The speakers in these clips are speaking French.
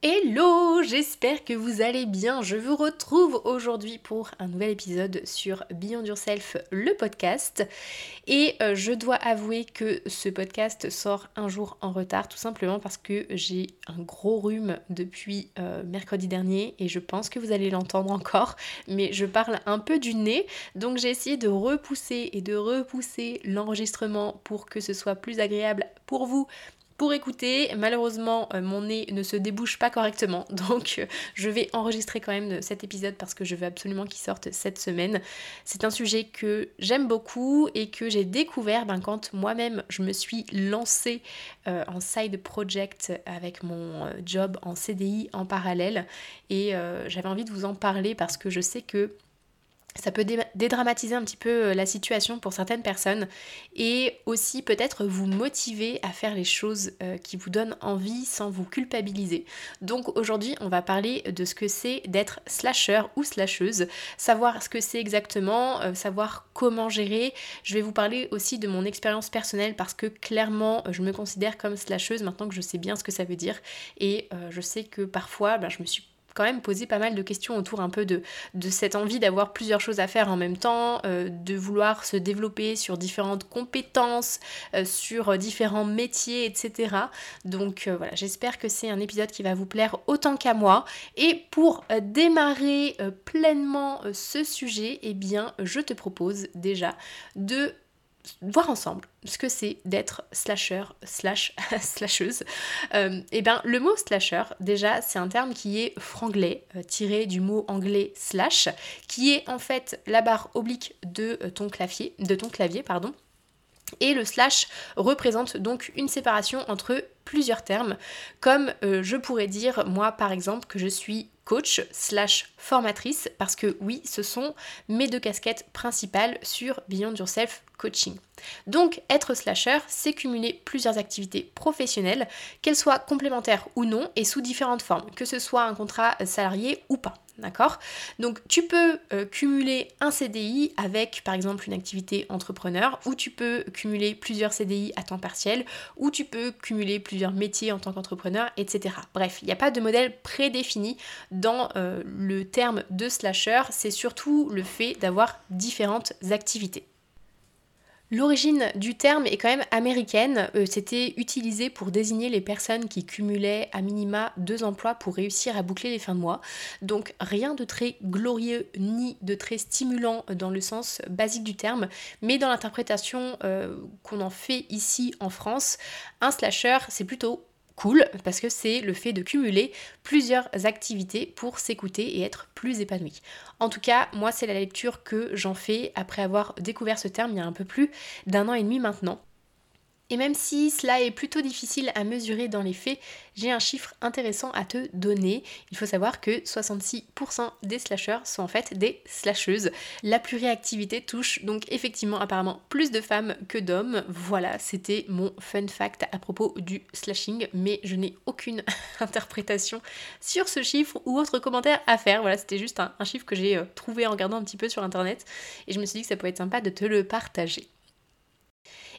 Hello, j'espère que vous allez bien. Je vous retrouve aujourd'hui pour un nouvel épisode sur Beyond Yourself, le podcast. Et euh, je dois avouer que ce podcast sort un jour en retard, tout simplement parce que j'ai un gros rhume depuis euh, mercredi dernier et je pense que vous allez l'entendre encore, mais je parle un peu du nez. Donc j'ai essayé de repousser et de repousser l'enregistrement pour que ce soit plus agréable pour vous pour écouter. Malheureusement, euh, mon nez ne se débouche pas correctement, donc euh, je vais enregistrer quand même cet épisode parce que je veux absolument qu'il sorte cette semaine. C'est un sujet que j'aime beaucoup et que j'ai découvert ben, quand moi-même je me suis lancée euh, en side project avec mon job en CDI en parallèle et j'avais envie de vous en parler parce que je sais que ça peut dédramatiser un petit peu euh, la situation pour certaines personnes et aussi peut-être vous motiver à faire les choses euh, qui vous donnent envie sans vous culpabiliser. Donc aujourd'hui on va parler de ce que c'est d'être slasher ou slasheuse, savoir ce que c'est exactement, euh, savoir comment gérer. Je vais vous parler aussi de mon expérience personnelle parce que clairement je me considère comme slasheuse maintenant que je sais bien ce que ça veut dire et je sais que parfois ben, je me suis quand même posé pas mal de questions autour un peu de, cette envie d'avoir plusieurs choses à faire en même temps, euh, de vouloir se développer sur différentes compétences, euh, sur différents métiers, etc. Donc euh, voilà, j'espère que c'est un épisode qui va vous plaire autant qu'à moi. Et pour démarrer pleinement ce sujet, eh bien, je te propose déjà de voir ensemble ce que c'est d'être slasher slash slasheuse. et euh, eh bien le mot slasher déjà c'est un terme qui est franglais euh, tiré du mot anglais slash qui est en fait la barre oblique de euh, ton clavier de ton clavier pardon et le slash représente donc une séparation entre plusieurs termes, comme je pourrais dire moi par exemple que je suis coach slash formatrice parce que oui, ce sont mes deux casquettes principales sur Beyond Yourself Coaching. Donc être slasher, c'est cumuler plusieurs activités professionnelles, qu'elles soient complémentaires ou non, et sous différentes formes, que ce soit un contrat salarié ou pas. D'accord? Donc tu peux euh, cumuler un CDI avec par exemple une activité entrepreneur, ou tu peux cumuler plusieurs CDI à temps partiel, ou tu peux cumuler plusieurs métiers en tant qu'entrepreneur, etc. Bref, il n'y a pas de modèle prédéfini dans euh, le terme de slasher, c'est surtout le fait d'avoir différentes activités. L'origine du terme est quand même américaine. Euh, c'était utilisé pour désigner les personnes qui cumulaient à minima deux emplois pour réussir à boucler les fins de mois. Donc rien de très glorieux ni de très stimulant dans le sens basique du terme, mais dans l'interprétation euh, qu'on en fait ici en France, un slasher c'est plutôt cool parce que c'est le fait de cumuler plusieurs activités pour s'écouter et être plus épanoui. En tout cas, moi c'est la lecture que j'en fais après avoir découvert ce terme il y a un peu plus d'un an et demi maintenant. Et même si cela est plutôt difficile à mesurer dans les faits, j'ai un chiffre intéressant à te donner. Il faut savoir que 66% des slashers sont en fait des slasheuses. La pluriactivité touche donc effectivement apparemment plus de femmes que d'hommes. Voilà, c'était mon fun fact à propos du slashing, mais je n'ai aucune interprétation sur ce chiffre ou autre commentaire à faire. Voilà, c'était juste un, un chiffre que j'ai euh, trouvé en regardant un petit peu sur internet et je me suis dit que ça pouvait être sympa de te le partager.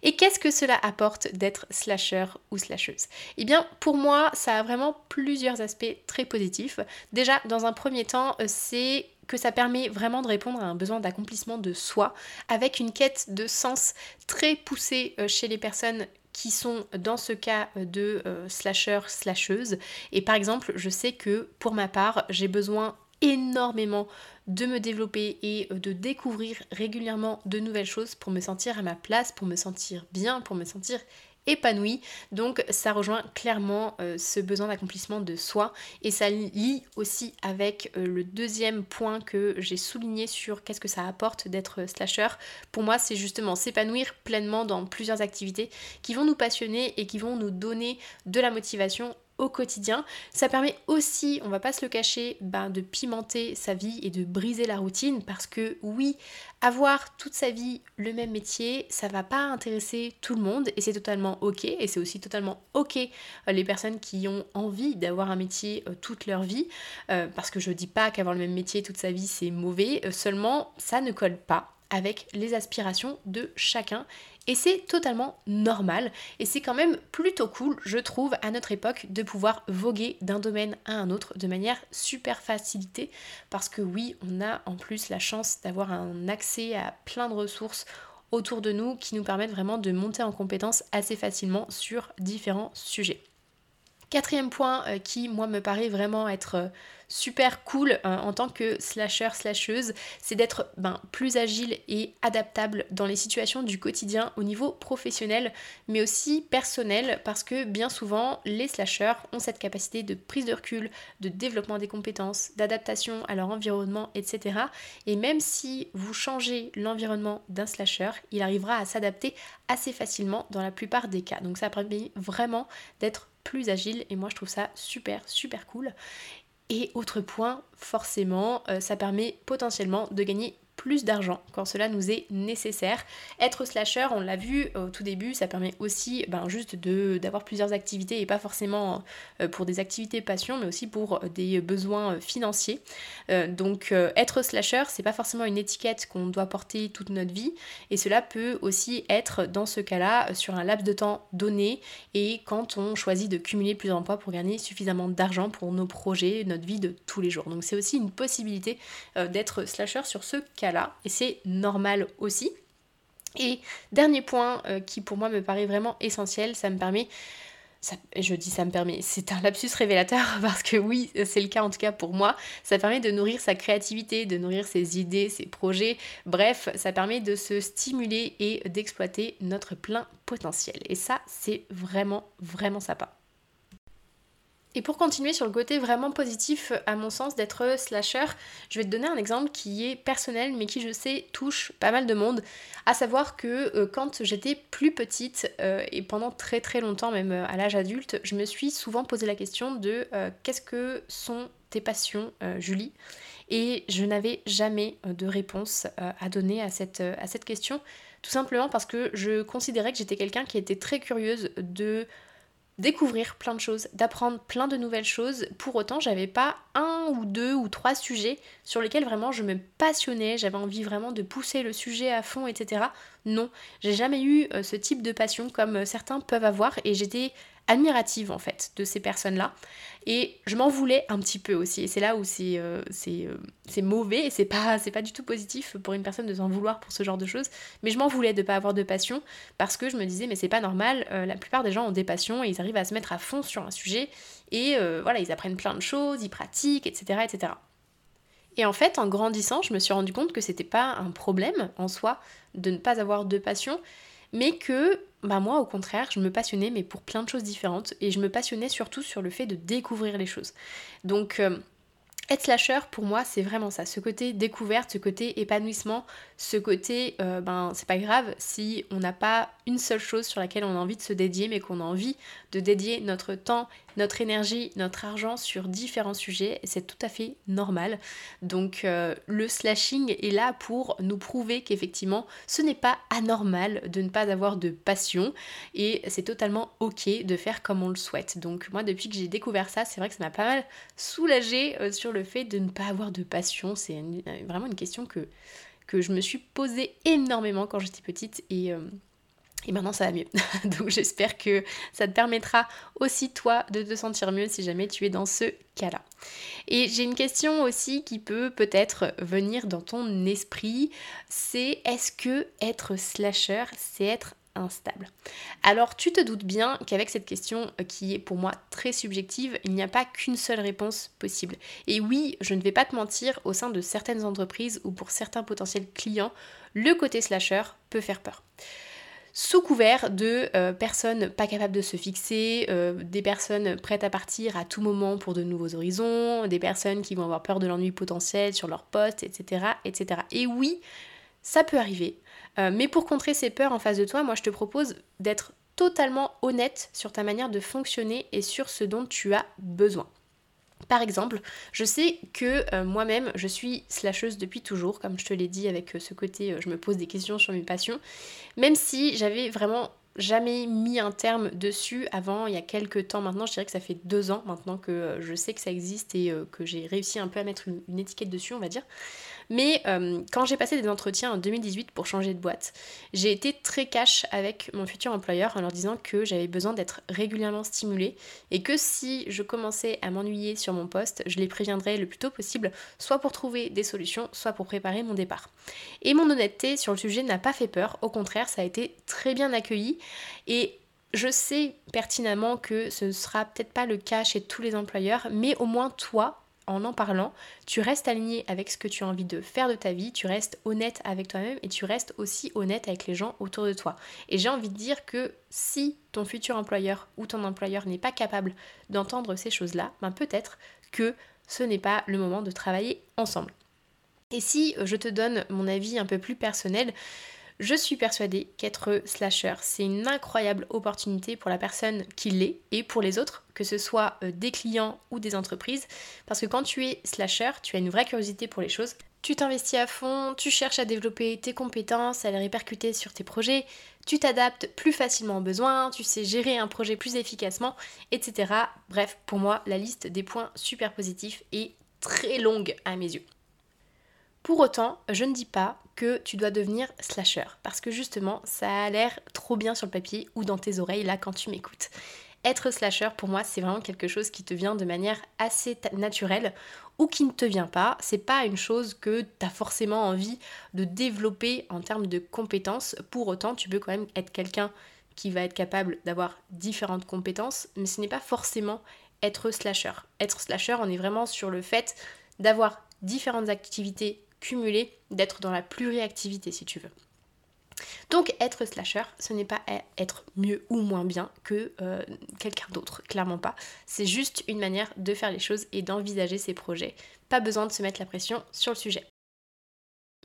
Et qu'est-ce que cela apporte d'être slasher ou slasheuse? Eh bien, pour moi, ça a vraiment plusieurs aspects très positifs. Déjà, dans un premier temps, euh, c'est que ça permet vraiment de répondre à un besoin d'accomplissement de soi, avec une quête de sens très poussée euh, chez les personnes qui sont dans ce cas euh, de slasher, slasheuse. Et par exemple, je sais que pour ma part, j'ai besoin énormément de me développer et euh, de découvrir régulièrement de nouvelles choses pour me sentir à ma place, pour me sentir bien, pour me sentir épanouie. Donc ça rejoint clairement euh, ce besoin d'accomplissement de soi et ça lie aussi avec euh, le deuxième point que j'ai souligné sur qu'est-ce que ça apporte d'être slasher. Pour moi, c'est justement s'épanouir pleinement dans plusieurs activités qui vont nous passionner et qui vont nous donner de la motivation au quotidien. Ça permet aussi, on va pas se le cacher, ben, de pimenter sa vie et de briser la routine parce que oui, avoir toute sa vie le même métier, ça va pas intéresser tout le monde et c'est totalement ok. Et c'est aussi totalement ok euh, les personnes qui ont envie d'avoir un métier euh, toute leur vie. Euh, parce que je dis pas qu'avoir le même métier toute sa vie c'est mauvais, seulement ça ne colle pas avec les aspirations de chacun. Et c'est totalement normal. Et c'est quand même plutôt cool, je trouve, à notre époque de pouvoir voguer d'un domaine à un autre de manière super facilitée. Parce que oui, on a en plus la chance d'avoir un accès à plein de ressources autour de nous qui nous permettent vraiment de monter en compétence assez facilement sur différents sujets. Quatrième point euh, qui, moi, me paraît vraiment être euh, super cool euh, en tant que slasher, slasheuse, c'est d'être ben, plus agile et adaptable dans les situations du quotidien au niveau professionnel, mais aussi personnel, parce que bien souvent, les slashers ont cette capacité de prise de recul, de développement des compétences, d'adaptation à leur environnement, etc. Et même si vous changez l'environnement d'un slasher, il arrivera à s'adapter assez facilement dans la plupart des cas. Donc ça permet vraiment d'être plus agile et moi je trouve ça super super cool. Et autre point, forcément, euh, ça permet potentiellement de gagner plus d'argent quand cela nous est nécessaire. Être slasher, on l'a vu au tout début, ça permet aussi ben, juste d'avoir plusieurs activités et pas forcément euh, pour des activités passion, mais aussi pour des besoins financiers. Euh, donc euh, être slasher, c'est pas forcément une étiquette qu'on doit porter toute notre vie et cela peut aussi être dans ce cas-là sur un laps de temps donné et quand on choisit de cumuler plusieurs emplois pour gagner suffisamment d'argent pour nos projets, notre vie de tous les jours. Donc c'est aussi une possibilité d'être slasher sur ce cas et c'est normal aussi. Et dernier point euh, qui pour moi me paraît vraiment essentiel, ça me permet je dis ça me permet, c'est un lapsus révélateur parce que oui, c'est le cas en tout cas pour moi, ça permet de nourrir sa créativité, de nourrir ses idées, ses projets, bref, ça permet de se stimuler et d'exploiter notre plein potentiel. Et ça, c'est vraiment, vraiment sympa. Et pour continuer sur le côté vraiment positif, à mon sens, d'être slasher, je vais te donner un exemple qui est personnel, mais qui je sais touche pas mal de monde. À savoir que euh, quand j'étais plus petite, euh, et pendant très très longtemps, même euh, à l'âge adulte, je me suis souvent posé la question de qu'est-ce que sont tes passions, Julie? Et je n'avais jamais de réponse à donner à cette, à cette question, tout simplement parce que je considérais que j'étais quelqu'un qui était très curieuse de découvrir plein de choses, d'apprendre plein de nouvelles choses. Pour autant, j'avais pas un ou deux ou trois sujets sur lesquels vraiment je me passionnais, j'avais envie vraiment de pousser le sujet à fond, etc. Non, j'ai jamais eu euh, ce type de passion comme euh, certains peuvent avoir et j'étais admirative en fait de ces personnes-là. Et je m'en voulais un petit peu aussi. Et c'est là où c'est euh, euh, mauvais et c'est pas, pas du tout positif pour une personne de s'en vouloir pour ce genre de choses. Mais je m'en voulais de pas avoir de passion parce que je me disais mais c'est pas normal, euh, la plupart des gens ont des passions et ils arrivent à se mettre à fond sur un sujet et voilà, ils apprennent plein de choses, ils pratiquent, etc. etc. Et en fait, en grandissant, je me suis rendu compte que c'était pas un problème en soi de ne pas avoir de passion, mais que bah moi au contraire je me passionnais mais pour plein de choses différentes et je me passionnais surtout sur le fait de découvrir les choses. Donc euh, être slasher pour moi c'est vraiment ça, ce côté découverte, ce côté épanouissement, ce côté euh, ben c'est pas grave si on n'a pas une seule chose sur laquelle on a envie de se dédier mais qu'on a envie de dédier notre temps notre énergie, notre argent sur différents sujets, c'est tout à fait normal. Donc euh, le slashing est là pour nous prouver qu'effectivement ce n'est pas anormal de ne pas avoir de passion et c'est totalement ok de faire comme on le souhaite. Donc moi depuis que j'ai découvert ça, c'est vrai que ça m'a pas mal soulagé euh, sur le fait de ne pas avoir de passion. C'est euh, vraiment une question que, que je me suis posée énormément quand j'étais petite et et maintenant ça va mieux. Donc j'espère que ça te permettra aussi toi de te sentir mieux si jamais tu es dans ce cas-là. Et j'ai une question aussi qui peut peut-être venir dans ton esprit, c'est est-ce que être slasher, c'est être instable. Alors tu te doutes bien qu'avec cette question euh, qui est pour moi très subjective, il n'y a pas qu'une seule réponse possible. Et oui, je ne vais pas te mentir, au sein de certaines entreprises ou pour certains potentiels clients, le côté slasher peut faire peur sous couvert de euh, personnes pas capables de se fixer, euh, des personnes prêtes à partir à tout moment pour de nouveaux horizons, des personnes qui vont avoir peur de l'ennui potentiel sur leur poste, etc., etc. Et oui, ça peut arriver. Euh, mais pour contrer ces peurs en face de toi, moi je te propose d'être totalement honnête sur ta manière de fonctionner et sur ce dont tu as besoin. Par exemple, je sais que euh, moi-même, je suis slasheuse depuis toujours, comme je te l'ai dit avec euh, ce côté, je me pose des questions sur mes passions, même si j'avais vraiment jamais mis un terme dessus avant il y a quelques temps maintenant. Je dirais que ça fait deux ans maintenant que je sais que ça existe et que j'ai réussi un peu à mettre une étiquette dessus, on va dire. Mais euh, quand j'ai passé des entretiens en 2018 pour changer de boîte, j'ai été très cash avec mon futur employeur en leur disant que j'avais besoin d'être régulièrement stimulée et que si je commençais à m'ennuyer sur mon poste, je les préviendrais le plus tôt possible, soit pour trouver des solutions, soit pour préparer mon départ. Et mon honnêteté sur le sujet n'a pas fait peur, au contraire, ça a été très bien accueilli et je sais pertinemment que ce ne sera peut-être pas le cas chez tous les employeurs, mais au moins toi, en en parlant, tu restes aligné avec ce que tu as envie de faire de ta vie, tu restes honnête avec toi-même et tu restes aussi honnête avec les gens autour de toi. Et j'ai envie de dire que si ton futur employeur ou ton employeur n'est pas capable d'entendre ces choses-là, ben peut-être que ce n'est pas le moment de travailler ensemble. Et si je te donne mon avis un peu plus personnel, je suis persuadée qu'être slasher, c'est une incroyable opportunité pour la personne qui l'est et pour les autres, que ce soit euh, des clients ou des entreprises, parce que quand tu es slasher, tu as une vraie curiosité pour les choses. Tu t'investis à fond, tu cherches à développer tes compétences, à les répercuter sur tes projets, tu t'adaptes plus facilement aux besoins, tu sais gérer un projet plus efficacement, etc. Bref, pour moi, la liste des points super positifs est très longue à mes yeux. Pour autant, je ne dis pas que tu dois devenir slasher, parce que justement, ça a l'air trop bien sur le papier ou dans tes oreilles là quand tu m'écoutes. Être slasher, pour moi, c'est vraiment quelque chose qui te vient de manière assez naturelle ou qui ne te vient pas. C'est pas une chose que tu as forcément envie de développer en termes de compétences. Pour autant, tu peux quand même être quelqu'un qui va être capable d'avoir différentes compétences, mais ce n'est pas forcément être slasher. Être slasher, on est vraiment sur le fait d'avoir différentes activités cumuler, d'être dans la pluriactivité si tu veux. Donc être slasher, ce n'est pas être mieux ou moins bien que euh, quelqu'un d'autre, clairement pas. C'est juste une manière de faire les choses et d'envisager ses projets. Pas besoin de se mettre la pression sur le sujet.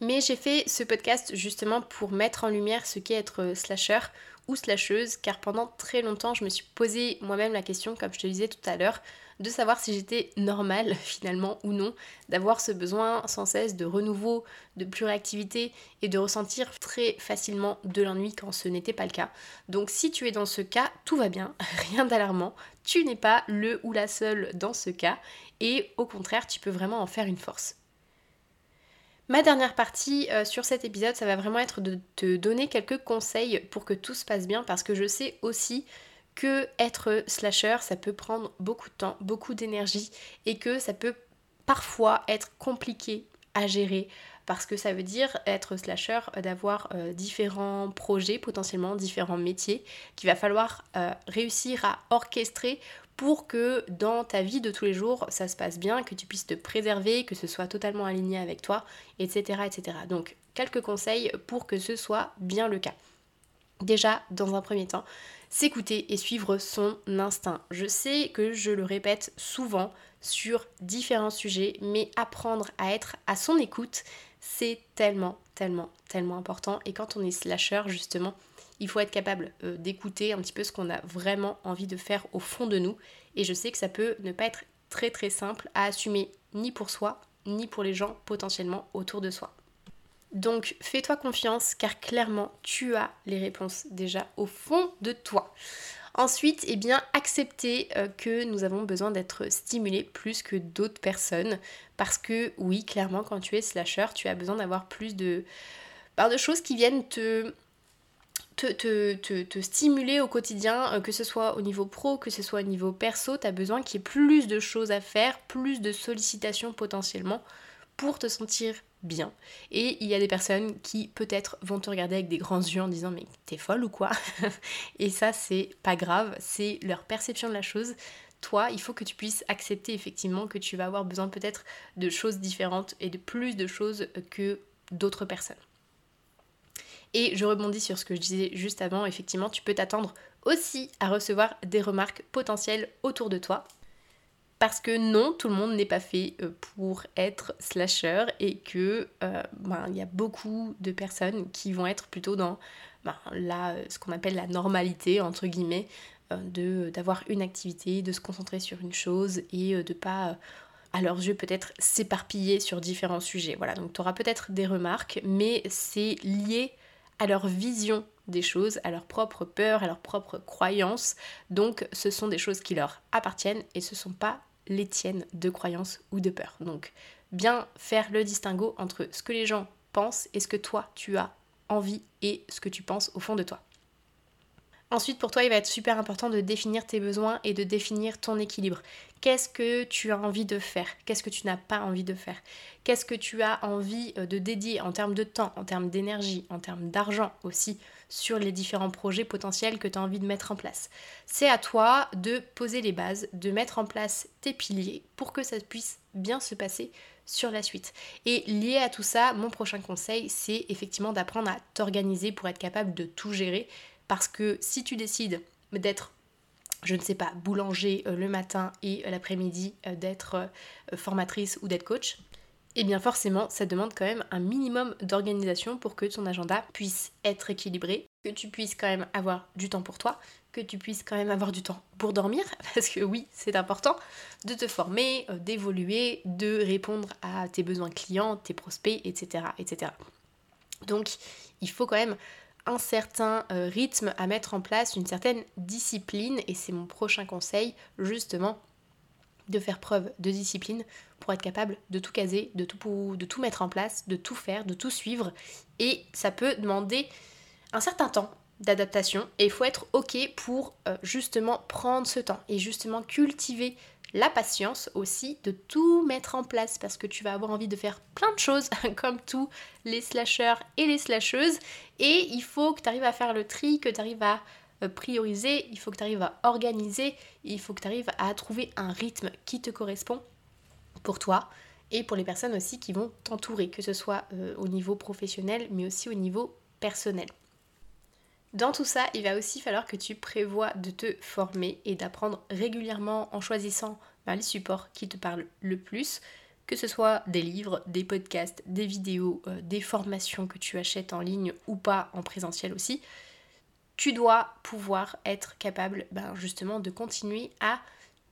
Mais j'ai fait ce podcast justement pour mettre en lumière ce qu'est être slasher ou slasheuse, car pendant très longtemps je me suis posé moi-même la question, comme je te disais tout à l'heure, de savoir si j'étais normale finalement ou non, d'avoir ce besoin sans cesse de renouveau, de pluriactivité et de ressentir très facilement de l'ennui quand ce n'était pas le cas. Donc si tu es dans ce cas, tout va bien, rien d'alarmant, tu n'es pas le ou la seule dans ce cas et au contraire tu peux vraiment en faire une force. Ma dernière partie euh, sur cet épisode, ça va vraiment être de te donner quelques conseils pour que tout se passe bien parce que je sais aussi que être slasher, ça peut prendre beaucoup de temps, beaucoup d'énergie et que ça peut parfois être compliqué à gérer parce que ça veut dire être slasher euh, d'avoir euh, différents projets, potentiellement différents métiers qu'il va falloir réussir à orchestrer pour que dans ta vie de tous les jours, ça se passe bien, que tu puisses te préserver, que ce soit totalement aligné avec toi, etc. etc. Donc, quelques conseils pour que ce soit bien le cas. Déjà, dans un premier temps, s'écouter et suivre son instinct. Je sais que je le répète souvent sur différents sujets, mais apprendre à être à son écoute, c'est tellement, tellement, tellement important. Et quand on est slasher, justement, il faut être capable euh, d'écouter un petit peu ce qu'on a vraiment envie de faire au fond de nous. Et je sais que ça peut ne pas être très très simple à assumer ni pour soi, ni pour les gens potentiellement autour de soi. Donc fais-toi confiance car clairement tu as les réponses déjà au fond de toi. Ensuite, eh bien, accepter euh, que nous avons besoin d'être stimulés plus que d'autres personnes. Parce que oui, clairement, quand tu es slasher, tu as besoin d'avoir plus de, bah, de choses qui viennent te te, stimuler au quotidien, euh, que ce soit au niveau pro, que ce soit au niveau perso, tu as besoin qu'il y ait plus de choses à faire, plus de sollicitations potentiellement pour te sentir bien. Et il y a des personnes qui peut-être vont te regarder avec des grands yeux en disant mais t'es folle ou quoi Et ça c'est pas grave, c'est leur perception de la chose. Toi, il faut que tu puisses accepter effectivement que tu vas avoir besoin peut-être de choses différentes et de plus de choses que d'autres personnes. Et je rebondis sur ce que je disais juste avant, effectivement, tu peux t'attendre aussi à recevoir des remarques potentielles autour de toi. Parce que non, tout le monde n'est pas fait euh, pour être slasher et que euh, ben, il y a beaucoup de personnes qui vont être plutôt dans ben, ce qu'on appelle la normalité, entre guillemets, de d'avoir une activité, de se concentrer sur une chose et de pas à leurs yeux peut-être s'éparpiller sur différents sujets. Voilà, donc tu auras peut-être des remarques, mais c'est lié à leur vision des choses, à leur propre peur, à leur propre croyances. Donc ce sont des choses qui leur appartiennent et ce ne sont pas les tiennes de croyances ou de peur. Donc bien faire le distinguo entre ce que les gens pensent et ce que toi tu as envie et ce que tu penses au fond de toi. Ensuite, pour toi, il va être super important de définir tes besoins et de définir ton équilibre. Qu'est-ce que tu as envie de faire? Qu'est-ce que tu n'as pas envie de faire? Qu'est-ce que tu as envie euh, de dédier en termes de temps, en termes d'énergie, en termes d'argent aussi sur les différents projets potentiels que tu as envie de mettre en place? C'est à toi de poser les bases, de mettre en place tes piliers pour que ça puisse bien se passer sur la suite. Et lié à tout ça, mon prochain conseil, c'est effectivement d'apprendre à t'organiser pour être capable de tout gérer parce que si tu décides d'être je ne sais pas, boulanger euh, le matin et euh, l'après-midi euh, d'être formatrice ou d'être coach, eh bien forcément, ça demande quand même un minimum d'organisation pour que ton agenda puisse être équilibré, que tu puisses quand même avoir du temps pour toi, que tu puisses quand même avoir du temps pour dormir, parce que oui, c'est important de te former, d'évoluer, de répondre à tes besoins clients, tes prospects, etc. etc. Donc, il faut quand même un certain euh, rythme à mettre en place, une certaine discipline, et c'est mon prochain conseil, justement, de faire preuve de discipline pour être capable de tout caser, de tout, mettre en place, de tout faire, de tout suivre. Et ça peut demander un certain temps d'adaptation et il faut être ok pour euh, justement prendre ce temps et justement cultiver la patience aussi de tout mettre en place parce que tu vas avoir envie de faire plein de choses comme tous les slasheurs et les slasheuses et il faut que tu arrives à faire le tri, que tu arrives à euh, prioriser, il faut que tu arrives à organiser, il faut que tu arrives à trouver un rythme qui te correspond pour toi et pour les personnes aussi qui vont t'entourer, que ce soit euh, au niveau professionnel mais aussi au niveau personnel. Dans tout ça, il va aussi falloir que tu prévois de te former et d'apprendre régulièrement en choisissant ben, les supports qui te parlent le plus, que ce soit des livres, des podcasts, des vidéos, euh, des formations que tu achètes en ligne ou pas en présentiel aussi. Tu dois pouvoir être capable ben, justement de continuer à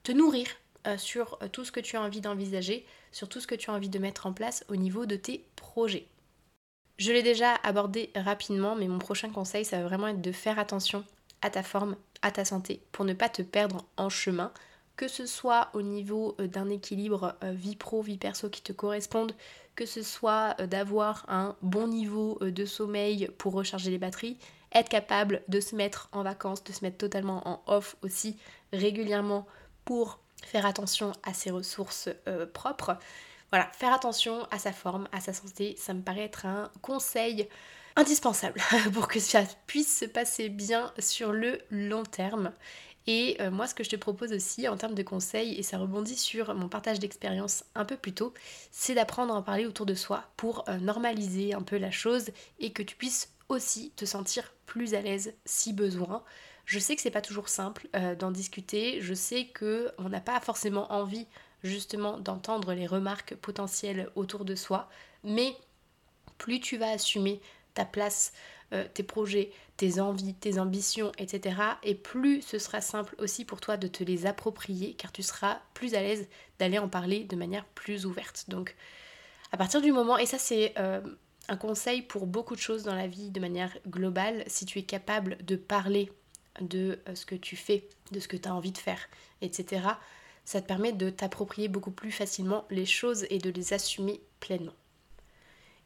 te nourrir euh, sur euh, tout ce que tu as envie d'envisager, sur tout ce que tu as envie de mettre en place au niveau de tes projets. Je l'ai déjà abordé rapidement, mais mon prochain conseil, ça va vraiment être de faire attention à ta forme, à ta santé, pour ne pas te perdre en chemin, que ce soit au niveau euh, d'un équilibre euh, vie pro, vie perso qui te corresponde, que ce soit euh, d'avoir un bon niveau de sommeil pour recharger les batteries, être capable de se mettre en vacances, de se mettre totalement en off aussi régulièrement pour faire attention à ses ressources propres. Voilà, faire attention à sa forme, à sa santé, ça me paraît être un conseil indispensable pour que ça puisse se passer bien sur le long terme. Et euh, moi, ce que je te propose aussi en termes de conseils, et ça rebondit sur mon partage d'expérience un peu plus tôt, c'est d'apprendre à parler autour de soi pour euh, normaliser un peu la chose et que tu puisses aussi te sentir plus à l'aise si besoin. Je sais que c'est pas toujours simple euh, d'en discuter, je sais que on n'a pas forcément envie justement d'entendre les remarques potentielles autour de soi, mais plus tu vas assumer ta place, euh, tes projets, tes envies, tes ambitions, etc. Et plus ce sera simple aussi pour toi de te les approprier, car tu seras plus à l'aise d'aller en parler de manière plus ouverte. Donc à partir du moment, et ça c'est euh, un conseil pour beaucoup de choses dans la vie de manière globale, si tu es capable de parler de euh, ce que tu fais, de ce que tu as envie de faire, etc., ça te permet de t'approprier beaucoup plus facilement les choses et de les assumer pleinement.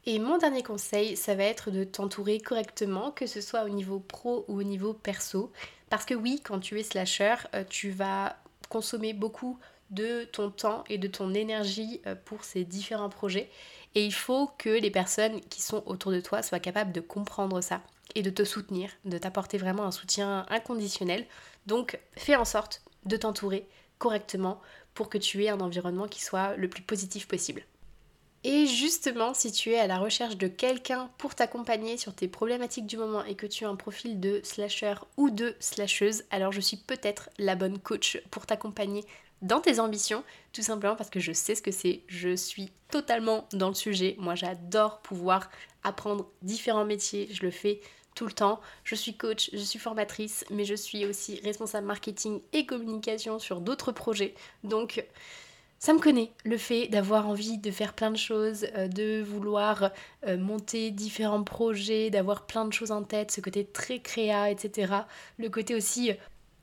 Et mon dernier conseil, ça va être de t'entourer correctement, que ce soit au niveau pro ou au niveau perso. Parce que oui, quand tu es slasher, euh, tu vas consommer beaucoup de ton temps et de ton énergie euh, pour ces différents projets. Et il faut que les personnes qui sont autour de toi soient capables de comprendre ça et de te soutenir, de t'apporter vraiment un soutien inconditionnel. Donc fais en sorte de t'entourer correctement pour que tu aies un environnement qui soit le plus positif possible. Et justement, si tu es à la recherche de quelqu'un pour t'accompagner sur tes problématiques du moment et que tu as un profil de slasher ou de slasheuse, alors je suis peut-être la bonne coach pour t'accompagner dans tes ambitions, tout simplement parce que je sais ce que c'est, je suis totalement dans le sujet. Moi, j'adore pouvoir apprendre différents métiers, je le fais tout le temps. Je suis coach, je suis formatrice, mais je suis aussi responsable marketing et communication sur d'autres projets. Donc, ça me connaît, le fait d'avoir envie de faire plein de choses, euh, de vouloir euh, monter différents projets, d'avoir plein de choses en tête, ce côté très créa, etc. Le côté aussi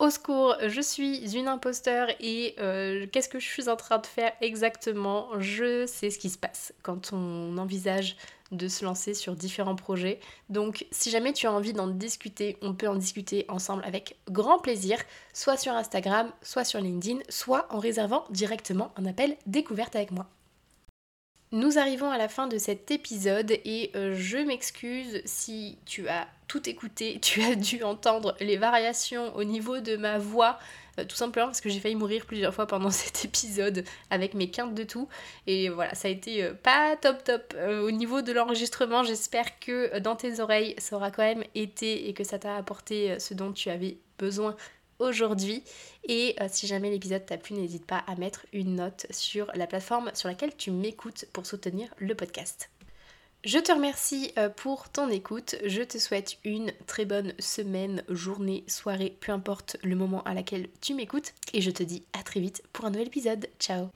au secours, je suis une imposteur et euh, qu'est-ce que je suis en train de faire exactement? Je sais ce qui se passe quand on envisage de se lancer sur différents projets. Donc si jamais tu as envie d'en discuter, on peut en discuter ensemble avec grand plaisir, soit sur Instagram, soit sur LinkedIn, soit en réservant directement un appel découverte avec moi. Nous arrivons à la fin de cet épisode et euh, je m'excuse si tu as tout écouté, tu as dû entendre les variations au niveau de ma voix, euh, tout simplement parce que j'ai failli mourir plusieurs fois pendant cet épisode avec mes quintes de tout. Et voilà, ça a été euh, pas top top. au niveau de l'enregistrement, j'espère que dans tes oreilles, ça aura quand même été et que ça t'a apporté ce dont tu avais besoin aujourd'hui. Et euh, si jamais l'épisode t'a plu, n'hésite pas à mettre une note sur la plateforme sur laquelle tu m'écoutes pour soutenir le podcast. Je te remercie euh, pour ton écoute. Je te souhaite une très bonne semaine, journée, soirée, peu importe le moment à laquelle tu m'écoutes. Et je te dis à très vite pour un nouvel épisode. Ciao